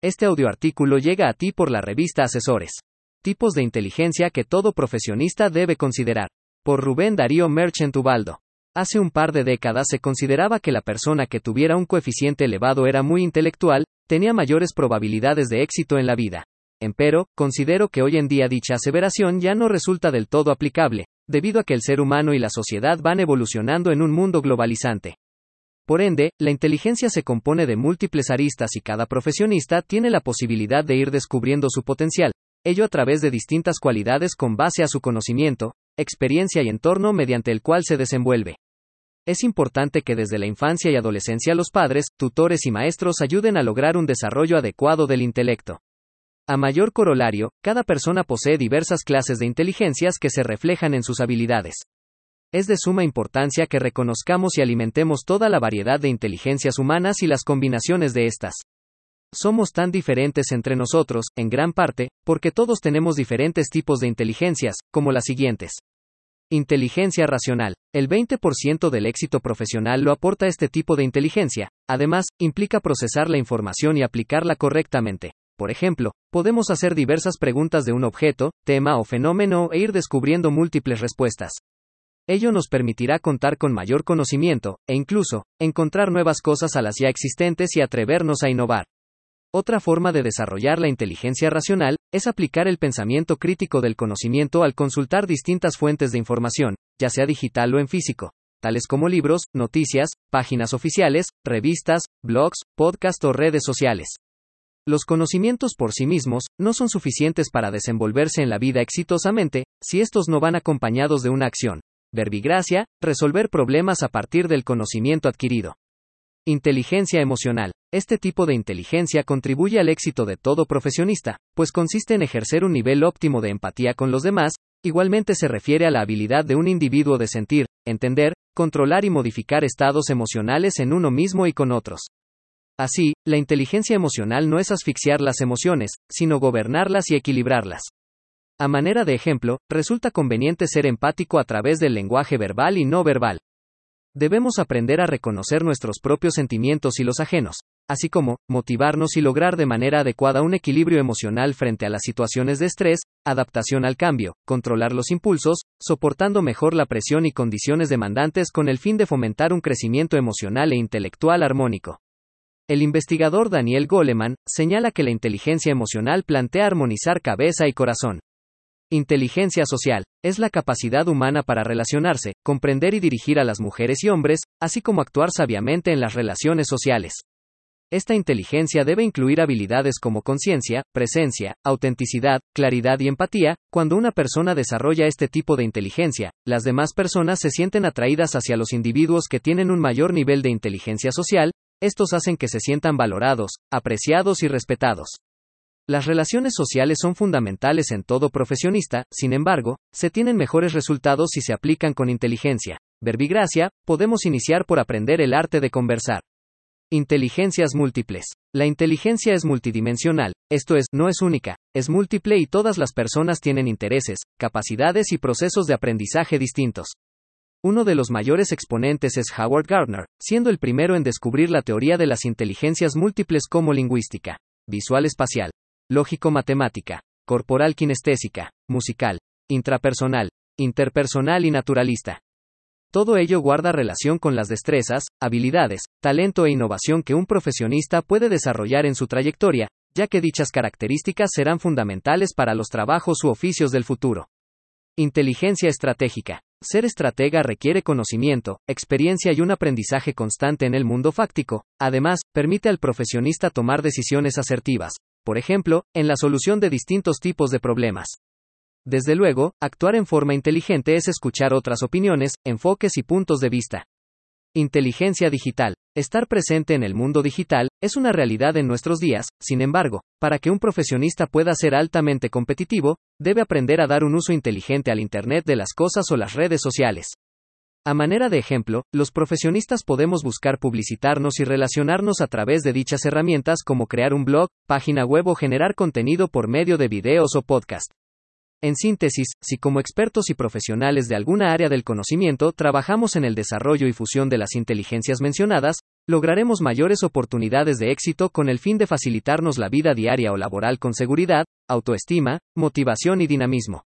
Este audioartículo llega a ti por la revista Asesores. Tipos de inteligencia que todo profesionista debe considerar. Por Rubén Darío Merchant Ubaldo. Hace un par de décadas se consideraba que la persona que tuviera un coeficiente elevado era muy intelectual, tenía mayores probabilidades de éxito en la vida. Empero, considero que hoy en día dicha aseveración ya no resulta del todo aplicable, debido a que el ser humano y la sociedad van evolucionando en un mundo globalizante. Por ende, la inteligencia se compone de múltiples aristas y cada profesionista tiene la posibilidad de ir descubriendo su potencial, ello a través de distintas cualidades con base a su conocimiento, experiencia y entorno mediante el cual se desenvuelve. Es importante que desde la infancia y adolescencia los padres, tutores y maestros ayuden a lograr un desarrollo adecuado del intelecto. A mayor corolario, cada persona posee diversas clases de inteligencias que se reflejan en sus habilidades. Es de suma importancia que reconozcamos y alimentemos toda la variedad de inteligencias humanas y las combinaciones de estas. Somos tan diferentes entre nosotros, en gran parte, porque todos tenemos diferentes tipos de inteligencias, como las siguientes. Inteligencia racional. El 20% del éxito profesional lo aporta este tipo de inteligencia. Además, implica procesar la información y aplicarla correctamente. Por ejemplo, podemos hacer diversas preguntas de un objeto, tema o fenómeno e ir descubriendo múltiples respuestas. Ello nos permitirá contar con mayor conocimiento, e incluso, encontrar nuevas cosas a las ya existentes y atrevernos a innovar. Otra forma de desarrollar la inteligencia racional es aplicar el pensamiento crítico del conocimiento al consultar distintas fuentes de información, ya sea digital o en físico, tales como libros, noticias, páginas oficiales, revistas, blogs, podcasts o redes sociales. Los conocimientos por sí mismos no son suficientes para desenvolverse en la vida exitosamente si estos no van acompañados de una acción, verbigracia, resolver problemas a partir del conocimiento adquirido. Inteligencia emocional. Este tipo de inteligencia contribuye al éxito de todo profesionista, pues consiste en ejercer un nivel óptimo de empatía con los demás, igualmente se refiere a la habilidad de un individuo de sentir, entender, controlar y modificar estados emocionales en uno mismo y con otros. Así, la inteligencia emocional no es asfixiar las emociones, sino gobernarlas y equilibrarlas. A manera de ejemplo, resulta conveniente ser empático a través del lenguaje verbal y no verbal. Debemos aprender a reconocer nuestros propios sentimientos y los ajenos, así como, motivarnos y lograr de manera adecuada un equilibrio emocional frente a las situaciones de estrés, adaptación al cambio, controlar los impulsos, soportando mejor la presión y condiciones demandantes con el fin de fomentar un crecimiento emocional e intelectual armónico. El investigador Daniel Goleman señala que la inteligencia emocional plantea armonizar cabeza y corazón. Inteligencia social. Es la capacidad humana para relacionarse, comprender y dirigir a las mujeres y hombres, así como actuar sabiamente en las relaciones sociales. Esta inteligencia debe incluir habilidades como conciencia, presencia, autenticidad, claridad y empatía. Cuando una persona desarrolla este tipo de inteligencia, las demás personas se sienten atraídas hacia los individuos que tienen un mayor nivel de inteligencia social, estos hacen que se sientan valorados, apreciados y respetados. Las relaciones sociales son fundamentales en todo profesionista, sin embargo, se tienen mejores resultados si se aplican con inteligencia. Verbigracia, podemos iniciar por aprender el arte de conversar. Inteligencias múltiples. La inteligencia es multidimensional, esto es, no es única, es múltiple y todas las personas tienen intereses, capacidades y procesos de aprendizaje distintos. Uno de los mayores exponentes es Howard Gardner, siendo el primero en descubrir la teoría de las inteligencias múltiples como lingüística, visual espacial, lógico-matemática, corporal kinestésica, musical, intrapersonal, interpersonal y naturalista. Todo ello guarda relación con las destrezas, habilidades, talento e innovación que un profesionista puede desarrollar en su trayectoria, ya que dichas características serán fundamentales para los trabajos u oficios del futuro. Inteligencia estratégica. Ser estratega requiere conocimiento, experiencia y un aprendizaje constante en el mundo fáctico. Además, permite al profesionista tomar decisiones asertivas, por ejemplo, en la solución de distintos tipos de problemas. Desde luego, actuar en forma inteligente es escuchar otras opiniones, enfoques y puntos de vista. Inteligencia digital. Estar presente en el mundo digital es una realidad en nuestros días, sin embargo, para que un profesionista pueda ser altamente competitivo, debe aprender a dar un uso inteligente al Internet de las cosas o las redes sociales. A manera de ejemplo, los profesionistas podemos buscar publicitarnos y relacionarnos a través de dichas herramientas como crear un blog, página web o generar contenido por medio de videos o podcast. En síntesis, si como expertos y profesionales de alguna área del conocimiento trabajamos en el desarrollo y fusión de las inteligencias mencionadas, lograremos mayores oportunidades de éxito con el fin de facilitarnos la vida diaria o laboral con seguridad, autoestima, motivación y dinamismo.